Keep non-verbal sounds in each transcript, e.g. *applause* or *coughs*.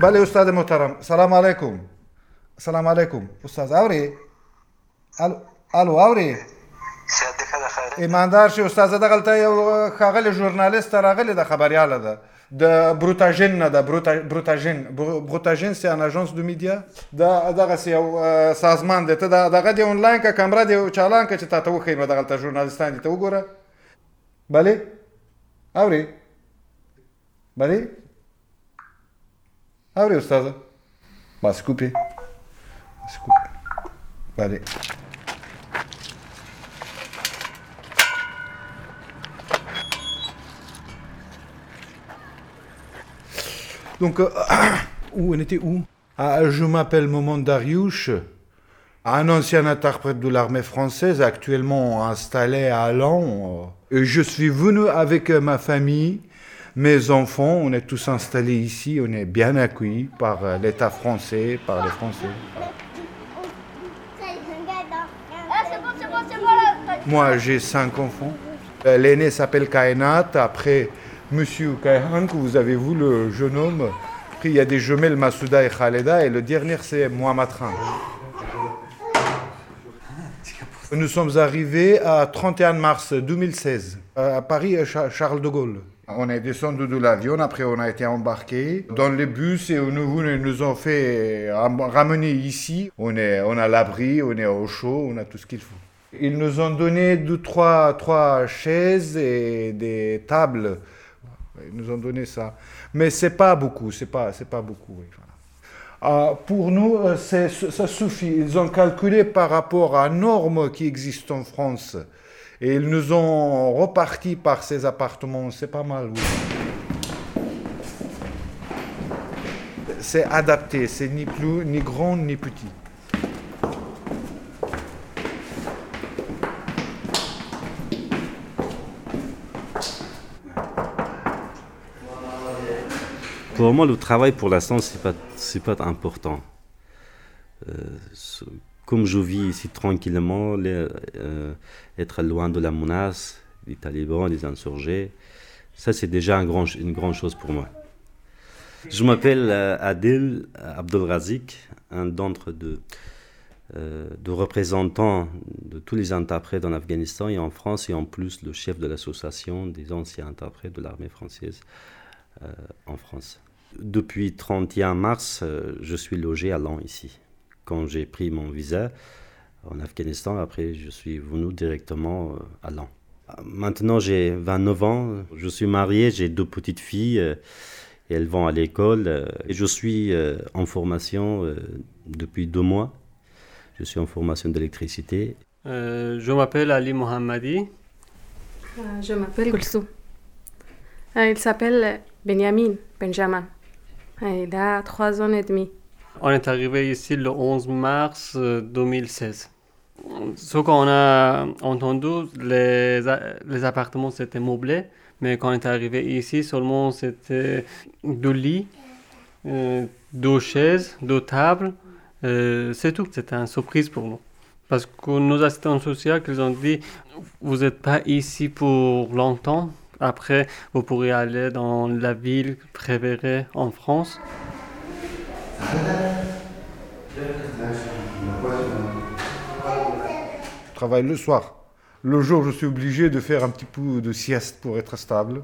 بله استاد محترم سلام علیکم سلام علیکم استاد اوري الو اوري ایماندار شي استاد دغلته یو خاغلی ژورنالیست راغلی د خبرياله ده د بروتاژن نه د بروتاژن بروتاژن سي ان اژانس دو میډیا دا دغه سي یو سازمان دی ته دغه دی آنلاین کا کیمرا دی چالان کا چې تاسو وخی نو دغه ژورنالیستان دي ته وګوره بله اوري بله Abre, ustază. Mă scupi. Mă scupi. Vale. Donc, euh, *coughs* où on était où? Ah, Je m'appelle Momon Dariush, un ancien interprète de l'armée française actuellement installé à Lens. Et je suis venu avec ma famille mes enfants, on est tous installés ici, on est bien accueillis par l'État français, par les Français. Moi, j'ai cinq enfants. L'aîné s'appelle Kainat, après Monsieur Kaihan, que vous avez vu, le jeune homme. Après, il y a des jumelles Masouda et Khaleda, et le dernier, c'est Mohamed. Nous sommes arrivés à 31 mars 2016, à Paris, Charles de Gaulle. On est descendu de l'avion, après on a été embarqué dans le bus et nous, nous ont fait ramener ici. On est, on a l'abri, on est au chaud, on a tout ce qu'il faut. Ils nous ont donné deux, trois, trois chaises et des tables ils nous ont donné ça. Mais c'est pas beaucoup, c'est pas, pas beaucoup. Euh, pour nous, ça suffit. Ils ont calculé par rapport à normes qui existent en France. Et ils nous ont reparti par ces appartements. C'est pas mal, oui. C'est adapté, c'est ni plus, ni grand, ni petit. Pour moi, le travail, pour l'instant, c'est pas, pas important. Euh, comme je vis ici tranquillement, euh, être loin de la menace, des talibans, des insurgés, ça c'est déjà un grand, une grande chose pour moi. Je m'appelle euh, Adil Abdelrazik, un d'entre de, euh, représentants de tous les interprètes en Afghanistan et en France, et en plus le chef de l'association des anciens interprètes de l'armée française en France. Depuis 31 mars, je suis logé à Lens ici. Quand j'ai pris mon visa en Afghanistan, après je suis venu directement euh, à Lens. Maintenant j'ai 29 ans, je suis marié, j'ai deux petites filles, euh, et elles vont à l'école. euh, et je suis en formation depuis deux mois. Je suis en formation d'électricité. Euh, je m'appelle Ali Mohammadi. Euh, Je m'appelle Gulsou. Il s'appelle Benjamin, Benjamin. Il a trois ans et demi. On est arrivé ici le 11 mars euh, 2016. Ce qu'on a entendu, les, les appartements c'était meublé, mais quand on est arrivé ici, seulement c'était deux lits, euh, deux chaises, deux tables, euh, c'est tout. C'était une surprise pour nous. Parce que nos assistants sociaux, ils ont dit, vous n'êtes pas ici pour longtemps. Après, vous pourrez aller dans la ville préférée en France. Je travaille le soir. Le jour, je suis obligé de faire un petit peu de sieste pour être stable.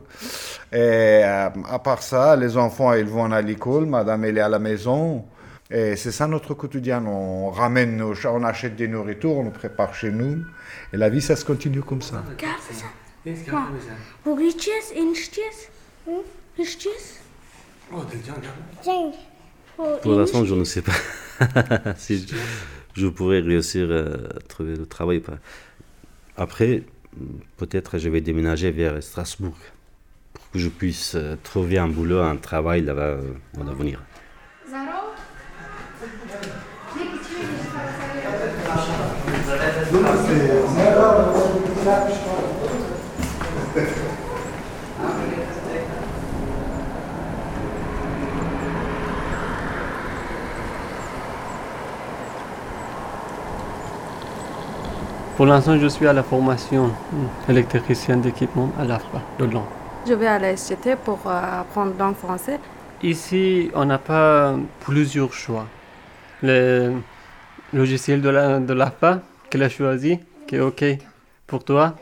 Et euh, à part ça, les enfants, ils vont à l'école, madame, elle est à la maison. Et c'est ça notre quotidien. On ramène, nos chats, on achète des nourritures, on nous prépare chez nous. Et la vie, ça se continue comme ça. Wo gideceğiz? Enişteyiz. Hı? Gideceğiz. Cenk. O Pour l'instant, je ne sais pas si je, je pourrais réussir à trouver le travail. ou pas. Après, peut-être je vais déménager vers Strasbourg pour que je puisse euh, trouver un boulot, un travail là-bas euh, dans l'avenir. Pour l'instant, je suis à la formation électricien d'équipement à l'AFRA de Lyon. Je vais à la SCT pour euh, apprendre langue français Ici, on n'a pas plusieurs choix. Le logiciel de la de l'APA qu'elle a choisi, qui est OK pour toi,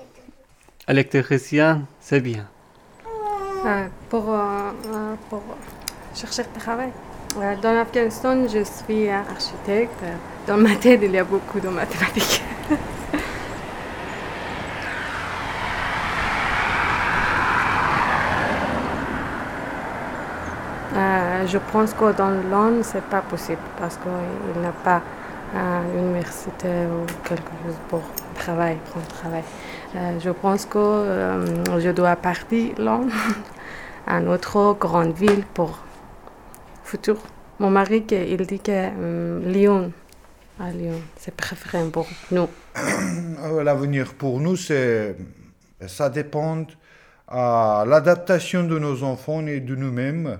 électricien, c'est bien. Euh, pour, euh, pour chercher du travail. Dans l'Afghanistan, je suis architecte. Dans ma tête, il y a beaucoup de mathématiques. *laughs* je pense que dans l'Inde, ce n'est pas possible parce qu'il n'a pas une université ou quelque chose pour travailler, pour travail. je pense que je dois partir l'Inde à *laughs* une autre grande ville pour futur. Mon mari, il dit que euh, Lyon, à Lyon, c'est préféré pour nous. *coughs* Euh, l'avenir pour nous, c'est, ça dépend à l'adaptation de nos enfants et de nous-mêmes.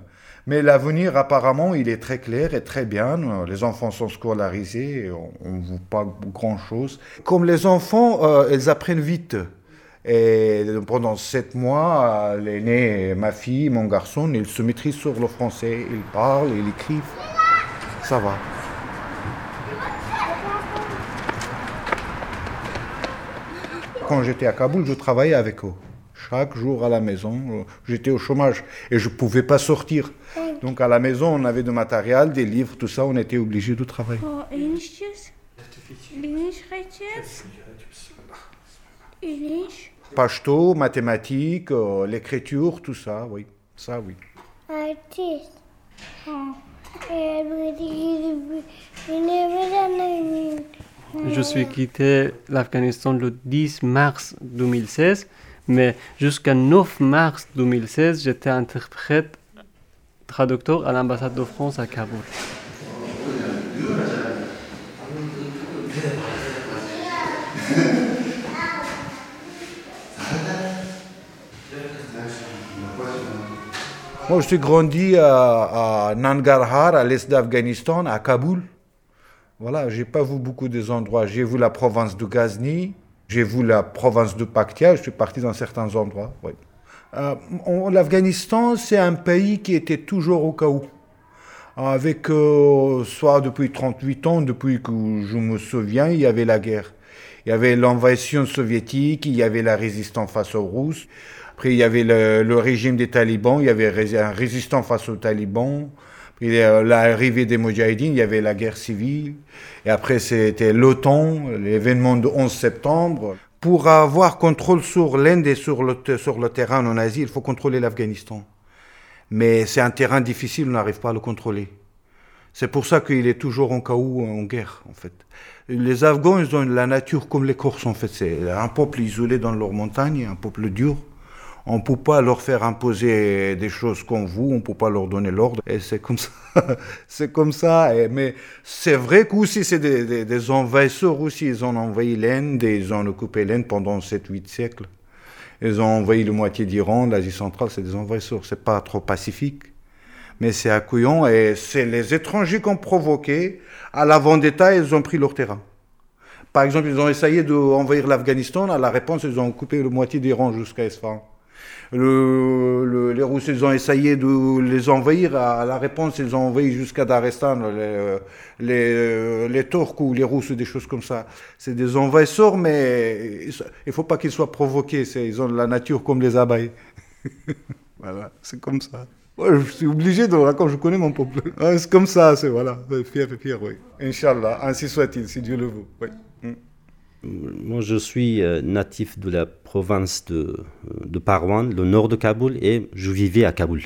Mais l'avenir, apparemment, il est très clair et très bien. Les enfants sont scolarisés, on ne voit pas grand-chose. Comme les enfants, euh, ils apprennent vite. Et pendant sept mois, l'aîné, ma fille, mon garçon, ils se maîtrisent sur le français. Ils parlent, ils écrivent. Ça va. Quand j'étais à Kaboul, je travaillais avec eux. Chaque jour à la maison, j'étais au chômage et je ne pouvais pas sortir. Donc à la maison, on avait du matériel, des livres, tout ça, on était obligé de travailler. Oh, Pashto, mathématiques, euh, l'écriture, tout ça, oui. Ça, oui. Je suis quitté l'Afghanistan le 10 mars 2016, mais jusqu'à 9 mars 2016, j'étais interprète traducteur à l'ambassade de France à Kaboul. Moi, je suis grandi à, Nangarhar, à l'est d'Afghanistan, à Kaboul. Voilà, j'ai pas vu beaucoup des endroits. J'ai vu la province de Ghazni, j'ai vu la province de Paktia, je suis parti dans certains endroits. Euh, L'Afghanistan, c'est un pays qui était toujours au chaos. Avec, euh, soit depuis 38 ans, depuis que je me souviens, il y avait la guerre. Il y avait l'invasion soviétique, il y avait la résistance face aux Russes. Après, il y avait le, régime des talibans, il y avait un résistant face aux talibans. Puis l'arrivée des Moudjahidines, il y avait la guerre civile. Et après, c'était l'OTAN, l'événement du 11 septembre. Pour avoir contrôle sur l'Inde et sur le, sur le terrain en Asie, il faut contrôler l'Afghanistan. Mais c'est un terrain difficile, on n'arrive pas à le contrôler. C'est pour ça qu'il est toujours en chaos, en guerre, en fait. Les Afghans, ils ont la nature comme les Corses, en fait. C'est un peuple isolé dans leurs montagnes, un peuple dur. On ne peut pas leur faire imposer des choses comme vous, on ne peut pas leur donner l'ordre. Et c'est comme ça. *laughs* c'est comme ça. mais c'est vrai qu'aussi, c'est des, des, envahisseurs aussi. Ils ont envahi l'Inde et ils ont occupé l'Inde pendant 7-8 siècles. Ils ont envahi la moitié d'Iran, l'Asie centrale, c'est des envahisseurs. C'est pas trop pacifique. Mais c'est accueillant et c'est les étrangers qui ont provoqué. À la vendetta, ils ont pris leur terrain. Par exemple, ils ont essayé d'envahir l'Afghanistan. À la réponse, ils ont coupé la moitié d'Iran jusqu'à Esfahan. Le, les Russes, ils ont essayé de les envahir. À la réponse, ils ont envahi jusqu'à Darestan, les, les, les, Turcs ou les Russes, des choses comme ça. C'est des envahisseurs, mais il ne faut pas qu'ils soient provoqués. Ils ont la nature comme les abeilles. *laughs* voilà, c'est comme ça. je suis obligé de raconter, je connais mon peuple. c'est comme ça, c'est voilà. Fier fier, oui. Inch'Allah, ainsi soit-il, si Dieu le veut. Oui. Moi, je suis euh, natif de la province de, de Parwan, le nord de Kaboul, et je vivais à Kaboul.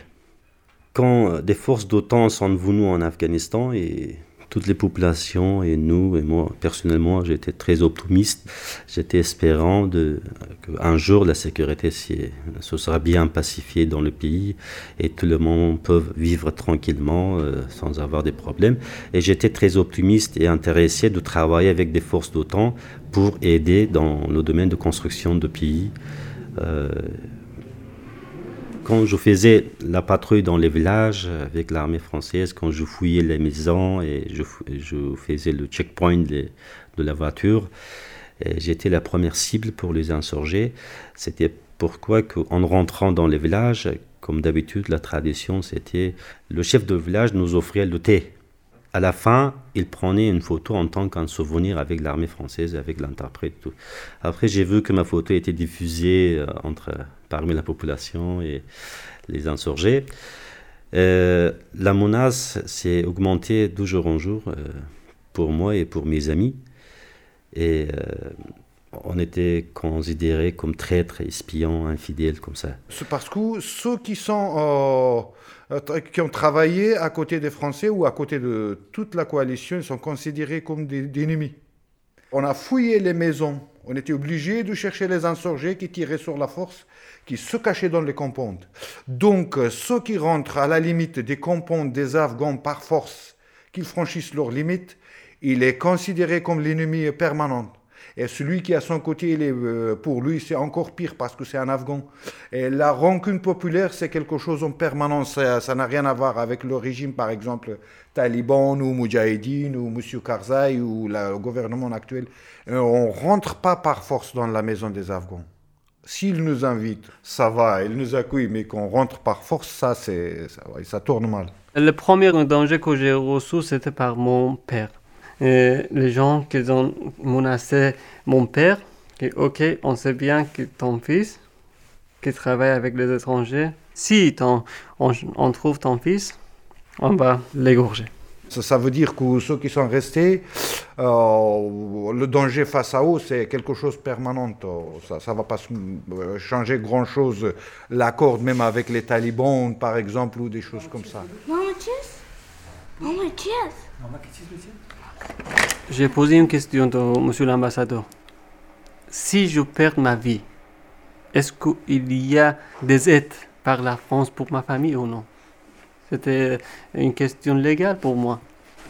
Quand euh, des forces d'OTAN sont venues en Afghanistan et toutes les populations et nous et moi personnellement j'étais très optimiste. J'étais espérant de qu'un jour la sécurité se sera bien pacifiée dans le pays et tout le monde peut vivre tranquillement euh, sans avoir des problèmes. Et j'étais très optimiste et intéressé de travailler avec des forces d'OTAN pour aider dans le domaine de construction de pays euh, quand je faisais la patrouille dans les villages avec l'armée française, quand je fouillais les maisons et je, faisais le checkpoint de, de la voiture, j'étais la première cible pour les insurgés. C'était pourquoi, en rentrant dans les villages, Comme d'habitude, la tradition, c'était le chef de village nous offrait le thé. À la fin, il prenait une photo en tant qu'un souvenir avec l'armée française, avec l'interprète. Après, j'ai vu que ma photo était diffusée euh, entre, parmi la population et les insurgés. Euh, la menace s'est augmentée de jour en jour euh, pour moi et pour mes amis. Et on était considérés comme traîtres, espions, infidèles, comme ça. C'est parce que ceux qui, sont, euh, qui ont travaillé à côté des Français ou à côté de toute la coalition, sont considérés comme des, ennemis. On a fouillé les maisons, on était obligé de chercher les insurgés qui tiraient sur la force, qui se cachaient dans les compounds. Donc, ceux qui rentrent à la limite des compounds des Afghans par force, qu'ils franchissent leurs limites, il est considéré comme l'ennemi permanent. Et celui qui à son côté, euh, pour lui, c'est encore pire parce que c'est un Afghan. Et la rancune populaire, c'est quelque chose en permanence. Ça n'a rien à voir avec le régime, par exemple, Taliban ou Mujahideen ou M. Karzai ou le gouvernement actuel. Euh, on ne rentre pas par force dans la maison des Afghans. S'ils nous invitent, ça va, ils nous accueillent, mais qu'on rentre par force, ça, ça, ça tourne mal. Le premier danger que j'ai reçu, c'était par mon père les gens qui ont menacé mon père, et ok, on sait bien que ton fils, qui travaille avec les étrangers, si on, on, trouve ton fils, on va l'égorger. Ça, veut dire que ceux qui sont restés, euh, le danger face à eux, c'est quelque chose de permanent. Ça ne va pas changer grand-chose. L'accord même avec les talibans, par exemple, ou des choses comme ça. Maman, Maman, Maman, j'ai posé une question à monsieur l'ambassadeur. Si je perds ma vie, est-ce qu'il y a des aides par la France pour ma famille ou non? C'était une question légale pour moi.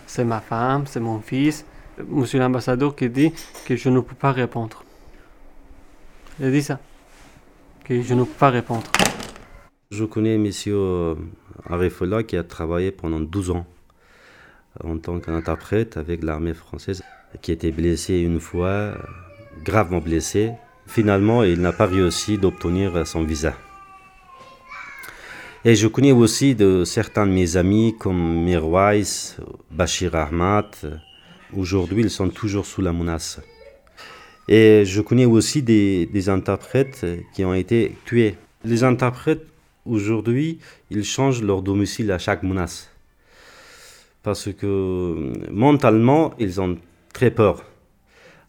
C'est ma femme, c'est mon fils. Monsieur l'ambassadeur qui dit que je ne peux pas répondre. Il dit ça, que je ne peux pas répondre. Je connais monsieur Arifola qui a travaillé pendant 12 ans en tant qu'interprète avec l'armée française, qui était blessé une fois, gravement blessé. Finalement, il n'a pas réussi d'obtenir son visa. Et je connais aussi de certains de mes amis comme Mirwais, Bachir Ahmad. Aujourd'hui, ils sont toujours sous la menace. Et je connais aussi des, des interprètes qui ont été tués. Les interprètes, aujourd'hui, ils changent leur domicile à chaque menace parce que euh, mentalement, ils ont très peur.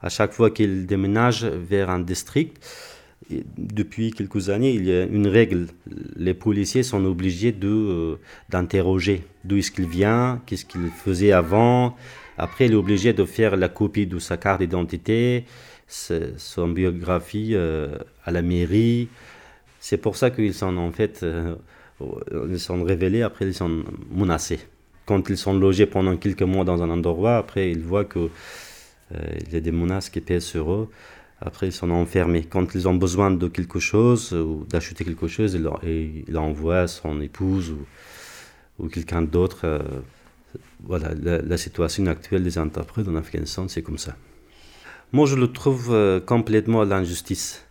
À chaque fois qu'ils déménagent vers un district, depuis quelques années, il y a une règle. Les policiers sont obligés euh, d'interroger d'où est-ce qu'il vient, qu'est-ce qu'il faisait avant? Après, il est obligé de faire la copie de sa carte d'identité, son biographie euh, à la mairie. C'est pour ça qu'ils sont en fait, ils sont révélés, après ils sont menacés quand ils sont logés pendant quelques mois dans un endroit, après ils voient qu'il euh, y a des menaces qui pèsent sur eux. Après, ils sont enfermés. Quand ils ont besoin de quelque chose ou d'acheter quelque chose, ils, il envoient son épouse ou, quelqu'un d'autre. Euh, voilà, la, situation actuelle des interprètes en Afghanistan, c'est comme ça. Moi, je le trouve euh, complètement à l'injustice.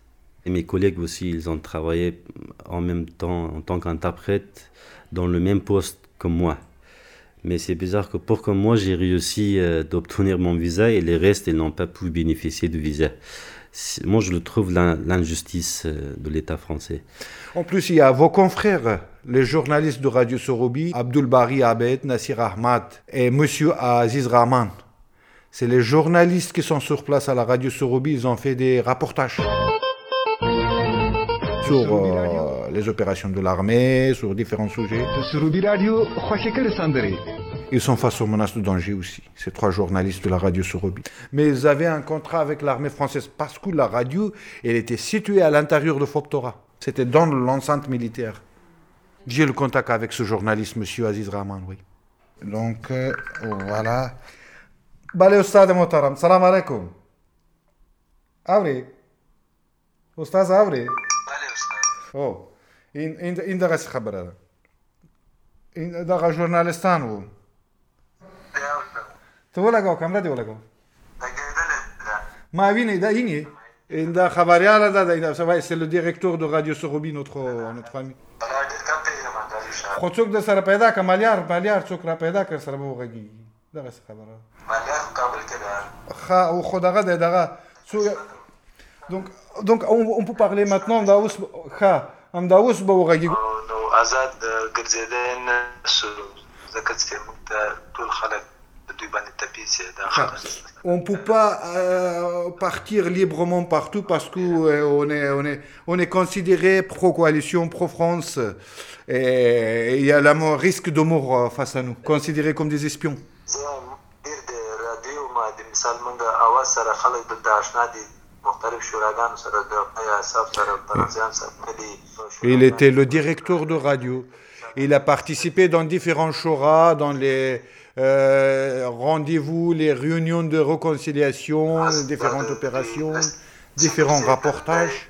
Et mes collègues aussi, ils ont travaillé en même temps en tant qu'interprète dans le même poste que moi. Mais c'est bizarre que pour que moi j'ai réussi euh, d'obtenir mon visa et les restes ils n'ont pas pu bénéficier du visa. Moi je le trouve l'injustice euh, de l'État français. En plus il y a vos confrères, les journalistes de Radio Sorobi, Abdul Bari Abed, Nassir Ahmad et Monsieur Aziz Rahman. C'est les journalistes qui sont sur place à la Radio Sorobi, ils ont fait des reportages sur euh, les opérations de l'armée, sur différents sujets. Ils sont face aux menaces de danger aussi, ces trois journalistes de la radio Sorobi. Mais ils avaient un contrat avec l'armée française parce que la radio, elle était située à l'intérieur de Foptora. C'était dans l'enceinte militaire. J'ai le contact avec ce journaliste, monsieur Aziz Rahman, oui. Donc, euh, voilà. Balé Motaram, salam alaikum. Avri. Ustaz Avri. او این این این دغه خبره ده این دغه ژورنالستان وو ته ولګاو کمره دی ولګاو ما ویني دا اینی این دا خبریال ده دا c'est le directeur de Radio Sorobi notre notre ami خو څوک د سره پیدا ک مالیار مالیار څوک را پیدا کړ سره به وغږي دغه خبره مالیار کابل کې ده خا او خو دغه دغه څو donc donc on, on peut parler maintenant دا اوس خا هم دا اوس به وغږي نو آزاد ګرځیدل نه شو ځکه چې موږ ته ټول خلک د دوی باندې تپیسه دا خبره on ne peut pas euh, partir librement partout parce qu'on euh, est, on est, on est considéré pro-coalition, pro-France. Et il y a le risque de mort euh, face à nous, considérés comme des espions. Il était le directeur de radio. Il a participé dans différents chorats, dans les, euh, rendez-vous, les réunions de réconciliation, différentes opérations, différents rapportages.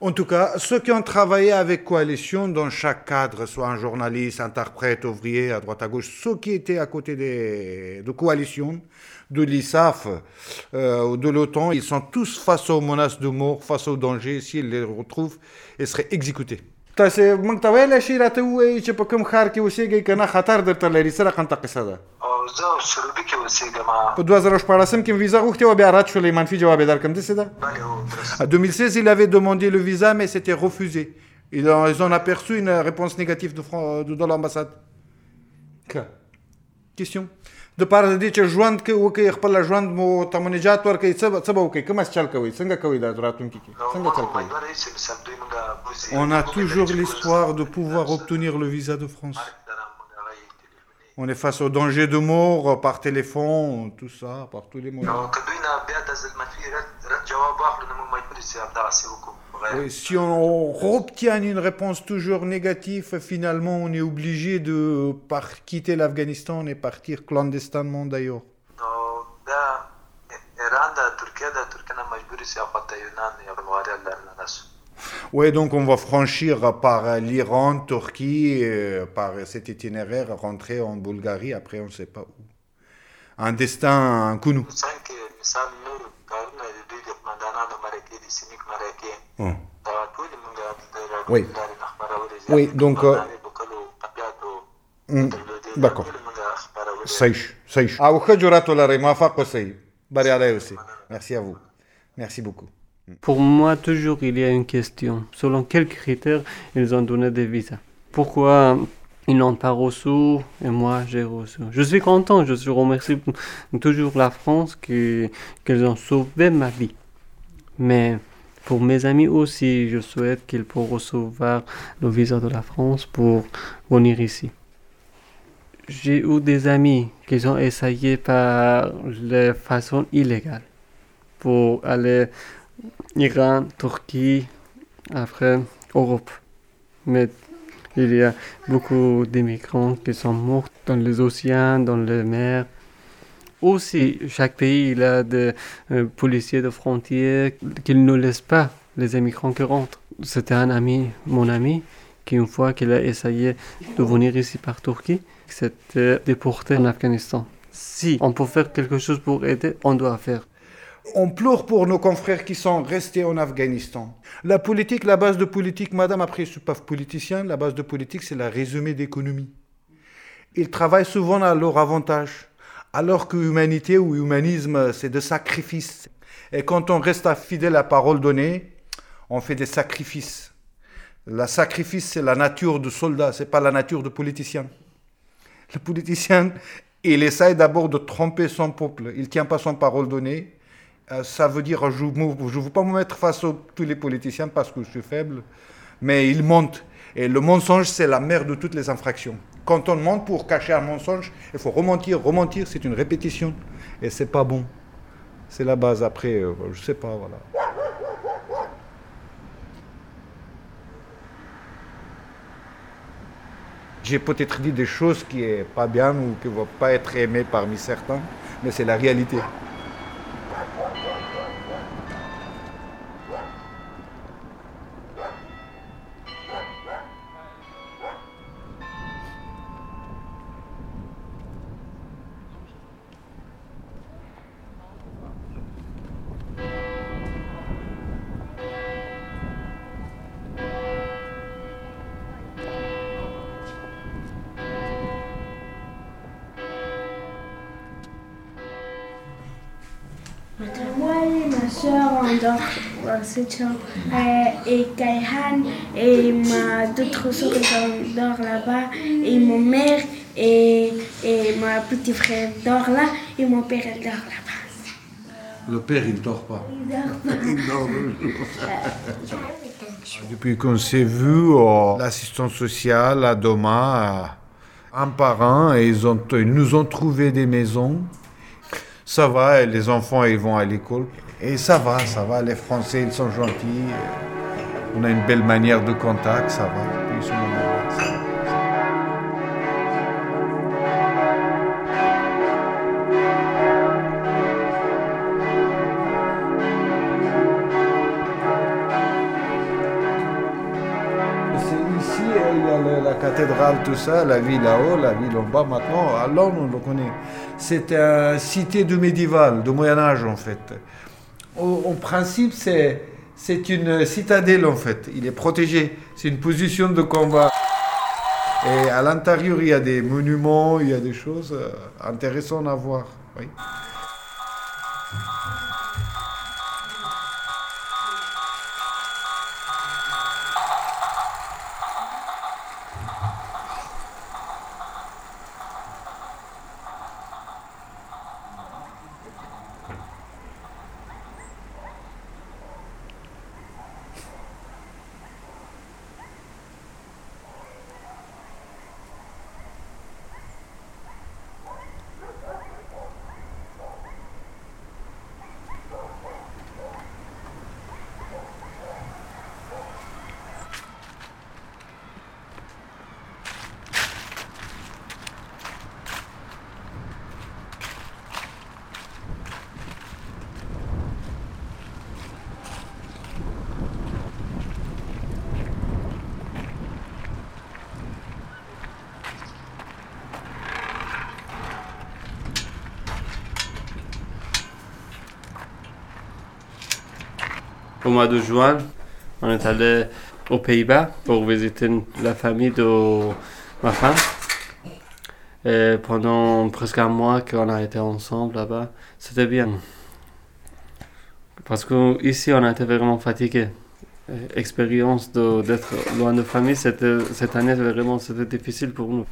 En tout cas, ceux qui ont travaillé avec Coalition dans chaque cadre, soit un journaliste, interprète, ouvrier, à droite à gauche, ceux qui étaient à côté des, de Coalition, de l'ISAF euh, ou de l'OTAN, ils sont tous face aux menaces de mort, face aux dangers. S'ils les retrouvent, ils seraient exécutés. تاسو موږ ته ویل شي راته وایي چې په کوم خار کې اوسېږئ که نه خطر درته لري څه رقم ته قصه ده زه سروبي کې اوسېږم په 2014 کې ویزا غوښتې و بیا رد شولې منفي جواب یې درکړم داسې ده En 2016, il avait demandé le visa, mais c'était refusé. Ils ont, ils ont aperçu une réponse négative de, de, de l'ambassade. Question د پاره د دې چې ژوند کې وکي خپل ژوند مو تمنجات ورکړي څه څه به وکي کوم چل کوي څنګه کوي دا راتونکو کې څنګه چل کوي On a toujours l'espoir de pouvoir obtenir le visa de France. On est face au danger de mort par téléphone, tout ça, par tous les moyens. Si on obtient une réponse toujours négative, finalement, on est obligé de par quitter l'Afghanistan et partir clandestinement d'ailleurs. Oui, donc on va franchir par l'Iran, Turquie, par cet itinéraire, rentrer en Bulgarie, après on ne sait pas où. Un destin, un. Hum. Hmm. Oui. Oui, donc. Euh, hmm, d'accord. Saïch, saïch. Ah, Merci à vous. Merci beaucoup. Pour moi, toujours, il y a une question. Selon quels critères ils ont donné des visas? Pourquoi ils n'ont pas reçu et moi, j'ai reçu? Je suis content, je suis remercié toujours la France qu'ils qu ont sauvé ma vie. Mais pour mes amis aussi, je souhaite qu'ils puissent recevoir le visa de la France pour venir ici. J'ai eu des amis qui ont essayé par de façon illégale pour aller Iran, Turquie, après Europe. Mais il y a beaucoup d'immigrants qui sont morts dans les océans, dans les mers. Aussi, chaque pays il a des euh, policiers de frontières qui ne laissent pas les immigrants qui rentrent. C'était un ami, mon ami, qui une fois qu'il a essayé de venir ici par Turquie, s'était déporté en Afghanistan. Si on peut faire quelque chose pour aider, on doit faire. On pleure pour nos confrères qui sont restés en Afghanistan. La politique, la base de politique, madame, après je suis pas politicien, la base de politique c'est la résumé d'économie. Ils travaillent souvent à leur avantage. Alors que humanité ou humanisme, c'est de sacrifice. Et quand on reste fidèle à la parole donnée, on fait des sacrifices. Le sacrifice, c'est la nature de soldat, c'est pas la nature de politicien. Le politicien, il essaye d'abord de tromper son peuple. Il tient pas son parole donnée. Euh, ça veut dire, je ne veux pas me mettre face à tous les politiciens parce que je suis faible, mais il monte. Et le mensonge, c'est la mère de toutes les infractions. Quand on ment pour cacher un mensonge, il faut rementir, rementir, c'est une répétition. Et c'est pas bon. C'est la base. Après, euh, je sais pas, voilà. J'ai peut-être dit des choses qui est pas bien ou qui ne vont pas être aimées parmi certains, mais c'est la réalité. Dort, et Kaihan et ma d'autres soeurs dort là-bas et mon mère et, et ma petit frère dort là et mon père elle dort là-bas. Le père, il dort pas. Il dort pas. *laughs* *laughs* Depuis qu'on s'est vu, oh, l'assistance sociale à Doma, un par un, et ils, ont, ils nous ont trouvé des maisons. Ça va, les enfants, ils vont à l'école. Et ça va, ça va. Les Français, ils sont gentils. On a une belle manière de contact, ça va. Ça, la ville là-haut, la ville en bas maintenant. À Londres, on le connaît. C'est une cité de médiéval, de Moyen-Âge en fait. Au, principe, c'est, c'est une citadelle en fait. Il est protégé. C'est une position de combat. Et à l'intérieur, il y a des monuments, il y a des choses euh, intéressantes à voir. Au mois de juin, on est allé aux Pays-Bas pour visiter la famille de ma femme. Et pendant presque un mois qu'on a été ensemble là-bas, c'était bien. Parce que ici on été vraiment fatigué. Expérience d'être loin de famille, cette année vraiment c'était difficile pour nous.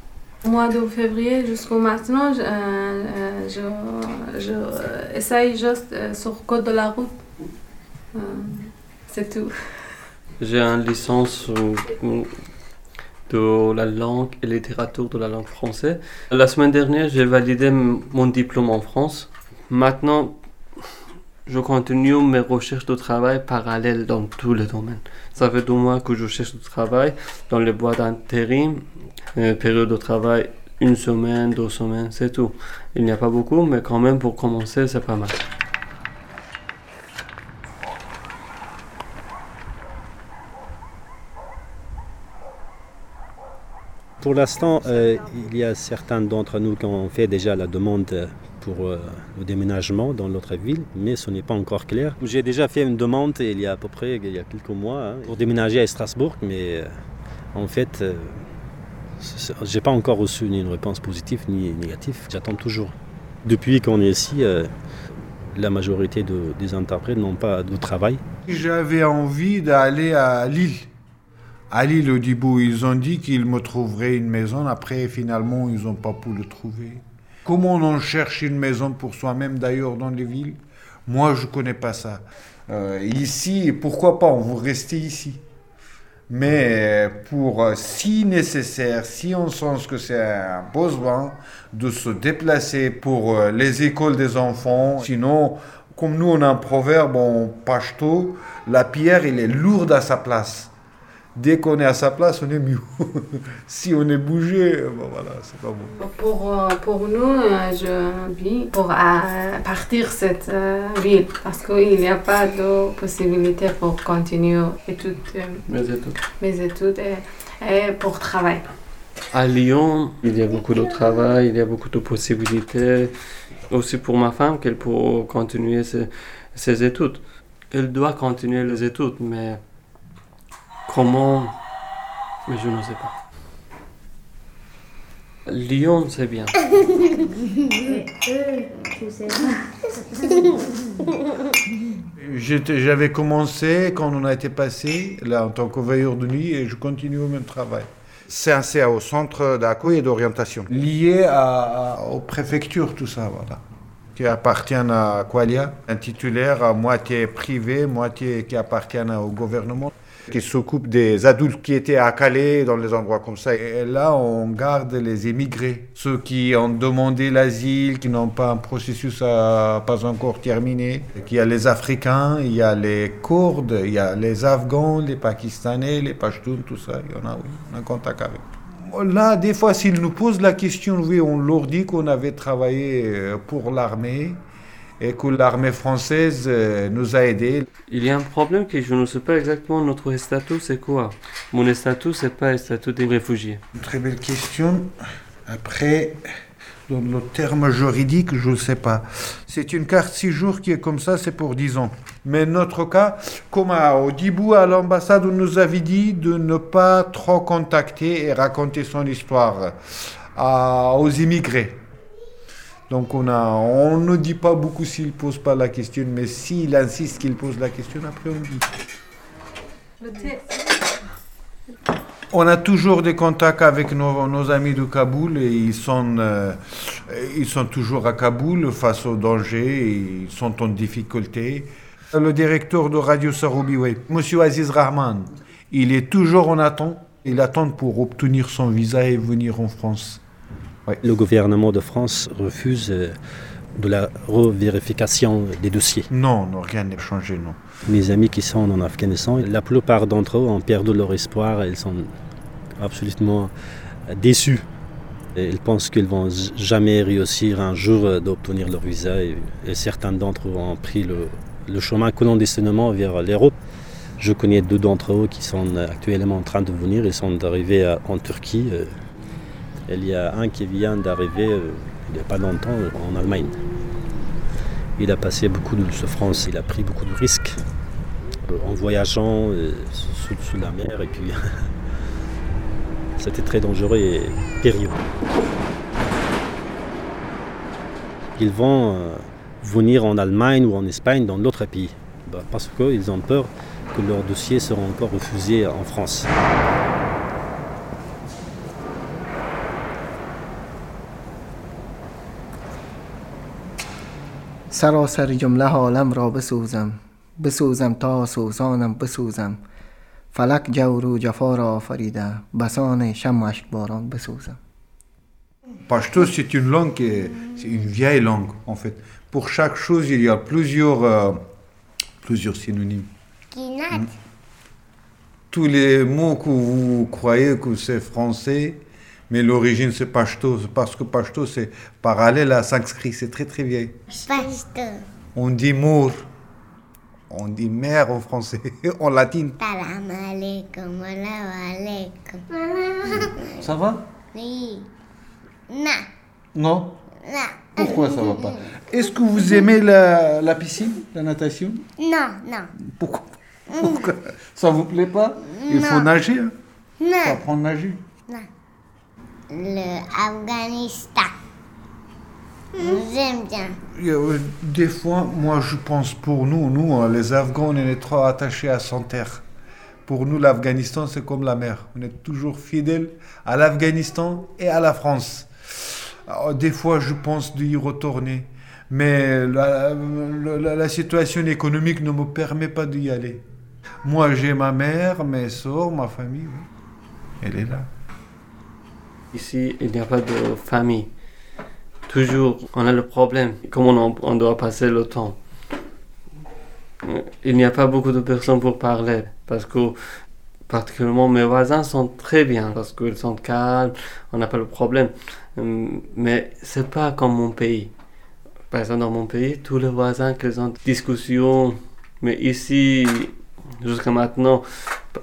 Au mois de février jusqu'au maintenant, je, euh, je, euh, essaye juste euh, sur code de la route. Tout. J'ai une licence de la langue et littérature de la langue française. La semaine dernière, j'ai validé mon diplôme en France. Maintenant, je continue mes recherches de travail parallèles dans tous les domaines. Ça fait deux mois que je cherche du travail dans les boîtes d'intérim, euh, période de travail une semaine, deux semaines, c'est tout. Il n'y a pas beaucoup, mais quand même pour commencer, c'est pas mal. Pour l'instant, euh, il y a certains d'entre nous qui ont fait déjà la demande pour euh, le déménagement dans l'autre ville, mais ce n'est pas encore clair. J'ai déjà fait une demande il y a à peu près il y a quelques mois hein, pour déménager à Strasbourg, mais euh, en fait, euh, je n'ai pas encore reçu ni une réponse positive ni négative. J'attends toujours. Depuis qu'on est ici, euh, la majorité de- des interprètes n'ont pas de travail. J'avais envie d'aller à Lille. À Lille, au ils ont dit qu'ils me trouveraient une maison. Après, finalement, ils n'ont pas pu le trouver. Comment on cherche une maison pour soi-même, d'ailleurs, dans les villes? Moi, je ne connais pas ça. Euh, ici, pourquoi pas On veut rester ici. Mais pour, euh, si nécessaire, si on sent que c'est un besoin de se déplacer pour euh, les écoles des enfants, sinon, comme nous on a un proverbe en pachto, la pierre elle est lourde à sa place. Dès qu'on est à sa place, on est mieux. *laughs* si on est bougé, bon, voilà, c'est pas bon. Pour, euh, pour nous, euh, je vis pour euh, partir cette euh, ville parce qu'il n'y a pas de possibilité pour continuer études, euh, Mais c'est tout. mes études et, et pour travailler. À Lyon, il y a beaucoup de travail, il y a beaucoup de possibilités. Aussi pour ma femme, qu'elle peut continuer ses, ses études. Elle doit continuer les études, mais comment? Mais je ne sais pas. Lyon, c'est bien. *laughs* Et eux, Je sais pas. J'avais commencé quand on a été passé, là, en tant que veilleur de nuit, et je continue au même travail. C'est un CA au centre d'accueil et d'orientation, lié à, aux préfectures, tout ça, voilà. Qui appartiennent à Qualia, un titulaire à moitié privé, moitié qui appartient au gouvernement qui s'occupe des adultes qui étaient à Calais, dans les endroits comme ça. Et là, on garde les émigrés, ceux qui ont demandé l'asile, qui n'ont pas un processus pas encore terminé. Il y a les Africains, il y a les Kurdes, il y a les Afghans, les Pakistanais, les Pashtuns, tout ça. Il y en a, oui, on a contact avec. Là, des fois, s'ils nous posent la question, oui, on leur dit qu'on avait travaillé euh, pour l'armée et que l'armée française euh, nous a aidés. Il y a un problème que je ne sais pas exactement notre statut, c'est quoi? Mon statut, c'est pas le statut des réfugiés. Une très belle question. Après, dans le terme juridique, je ne sais pas. C'est une carte 6 jours qui est comme ça, c'est pour 10 ans. Mais notre cas, comme à Odibou, à l'ambassade, on nous avait dit de ne pas trop contacter et raconter son histoire à, aux immigrés. Donc on, a, on ne dit pas beaucoup s'il ne pose pas la question, mais s'il insiste qu'il pose la question, après on dit. On a toujours des contacts avec nos, nos amis de Kaboul et ils sont, euh, ils sont toujours à Kaboul face au danger, ils sont en difficulté. Le directeur de Radio Saroubi, oui, Monsieur Aziz Rahman, il est toujours en attente. Il attend pour obtenir son visa et venir en France. Le gouvernement de France refuse euh, de la revérification des dossiers. Non, non rien n'est changé, non. Mes amis qui sont en Afghanistan, la plupart d'entre eux ont perdu leur espoir, ils sont absolument déçus. ils pensent qu'ils vont jamais réussir un jour d'obtenir leur visa et, certains d'entre eux ont pris le, le chemin clandestinement vers l'Europe. Je connais deux d'entre eux qui sont actuellement en train de venir, ils sont arrivés en Turquie. Euh, il y a un qui vient d'arriver euh, il n'y a pas longtemps en Allemagne. Il a passé beaucoup de souffrances, il a pris beaucoup de risques euh, en voyageant euh, sous, la mer et puis *laughs* c'était très dangereux et périlleux. Ils vont venir en Allemagne ou en Espagne, dans d'autres pays, bah, parce qu'ils ont peur que leurs dossiers seront encore refusés en France. سراسر جمله عالم را بسوزم بسوزم تا سوزانم بسوزم فلک جور و جفا را آفریده بسان شم باران بسوزم Pashto, c'est une langue, c'est une vieille langue en fait. Pour chaque chose, il y a plusieurs, euh, plusieurs synonymes. Mm. Tous les mots que vous croyez que c'est français, mais l'origine c'est Pashto, parce que Pashto c'est parallèle à sanskrit, c'est très très vieil. Pashto. On dit mour, on dit mère en français, *laughs* en latin. Ça va? Oui. Non? Non Pourquoi ça va pas? *laughs* Est-ce que vous aimez la, la, piscine, la natation? Non, non. Pourquoi, Pourquoi? Ça vous plaît pas? Il faut nager. Hein? Non. Il faut apprendre à nager. Non l'Afghanistan. J'aime bien. Euh, des fois, moi, je pense pour nous, nous, hein, les Afghans, on est trop attachés à son terre. Pour nous, l'Afghanistan, c'est comme la mer. On est toujours fidèles à l'Afghanistan et à la France. des fois, je pense d'y retourner. Mais la, la, situation économique ne me permet pas d'y aller. Moi, j'ai ma mère, mes soeurs, ma famille. Elle est là. Ici, il n'y a pas de famille. Toujours, on a le problème. Comment on, doit passer le temps Il n'y a pas beaucoup de personnes pour parler. Parce que, particulièrement, mes voisins sont très bien. Parce qu'ils sont calmes, on n'a pas le problème. Mais c'est pas comme mon pays. Par exemple, dans mon pays, tous les voisins, qu'ils ont des discussions. Mais ici, jusqu'à maintenant,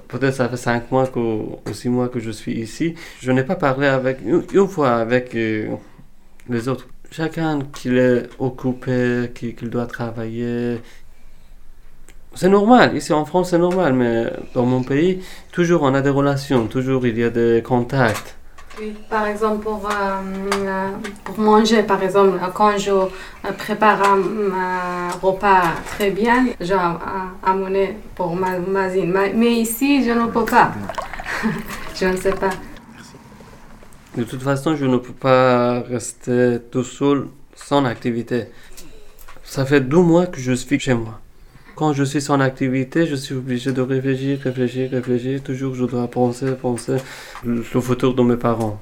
peut-être ça fait cinq mois que, ou six mois que je suis ici, je n'ai pas parlé avec, une, fois avec euh, les autres. Chacun qu'il est occupé, qu'il doit travailler. C'est normal, ici en France c'est normal, mais dans mon pays, toujours on a des relations, toujours il y a des contacts. Par exemple, pour, euh, pour manger, par exemple, quand je prépare un, repas très bien, j'ai amené pour ma voisine. Mais ici, je ne peux pas. *laughs* je ne sais pas. De toute façon, je ne peux pas rester tout seul sans activité. Ça fait deux mois que je suis chez moi. Quand je suis sans activité, je suis obligé de réfléchir, réfléchir, réfléchir. Toujours, je dois penser, penser le futur de mes parents.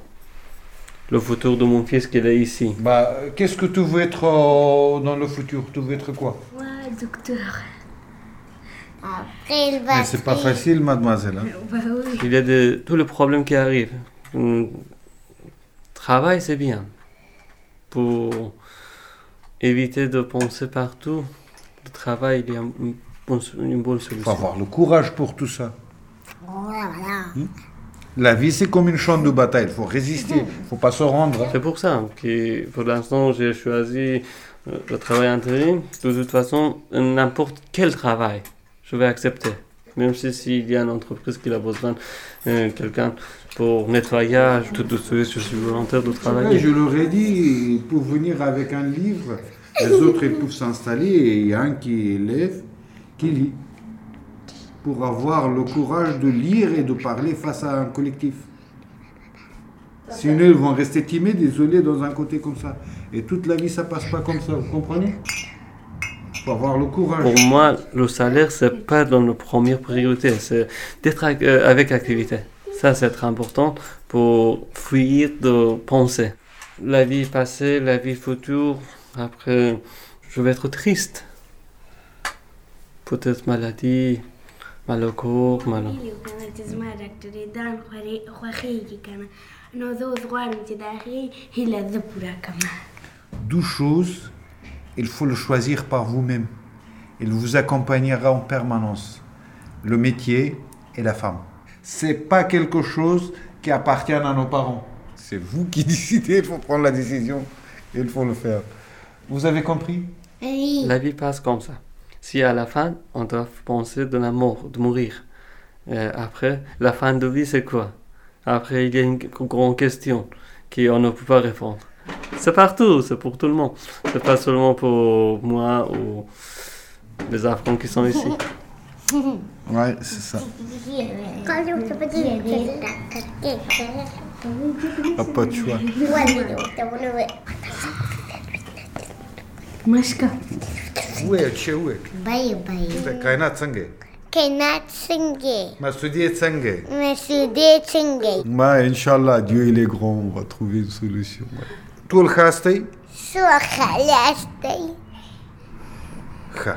Le futur de mon fils qui est ici. Bah, qu'est-ce que tu veux être euh, dans le futur? Tu veux être quoi? Ouais, docteur. Après, Mais c'est pas facile, mademoiselle. Hein. Bah, oui. Il y a de, tous les problèmes qui arrivent. Le travail, c'est bien. Pour éviter de penser partout le travail, il y a une bonne, solution. Il faut avoir le courage pour tout ça. Hmm? La vie, c'est comme une chambre de bataille. Il faut résister. Il ne faut pas se rendre. C'est pour ça que pour l'instant, j'ai choisi euh, le travail intérim. De toute façon, n'importe quel travail, je vais accepter. Même si s'il y a une entreprise qui a besoin de euh, quelqu'un pour nettoyage, tout de suite, je suis volontaire de travailler. je leur ai dit, pour venir avec un livre, les autres, ils peuvent s'installer et il y a un qui élève, qui lit. Pour avoir le courage de lire et de parler face à un collectif. Sinon, ils vont rester timides, isolés dans un côté comme ça. Et toute la vie, ça passe pas comme ça, vous comprenez? Faut avoir le courage. Pour moi, le salaire, c'est pas dans la première priorité, c'est d'être euh, avec activité. Ça, c'est très important pour fuir de penser. La vie passée, la vie future, après, je vais être triste. Peut-être maladie, mal au corps, mal Deux choses, il faut le choisir par vous-même. Il vous accompagnera en permanence. Le métier et la femme. C'est pas quelque chose qui appartient à nos parents. C'est vous qui *laughs* décidez, il faut prendre la décision et il faut le faire. Vous avez compris? Oui. La vie passe comme ça. Si à la fin, on doit penser de la mort, de mourir. après, la fin de vie, c'est quoi? Après, il y a une grande question qu'on ne peut pas répondre. C'est partout, c'est pour tout le monde. C'est pas seulement pour moi ou les enfants qui sont ici. *laughs* Ouais, c'est ça. Ah, pas de choix. مشکا وې چې وې بای بای د کائنات څنګه کائنات څنګه مسعودی څنګه مسعودی څنګه ما ان شاء الله Dieu il est grand on va trouver une solution ټول خاصتي سو خلاصتي خا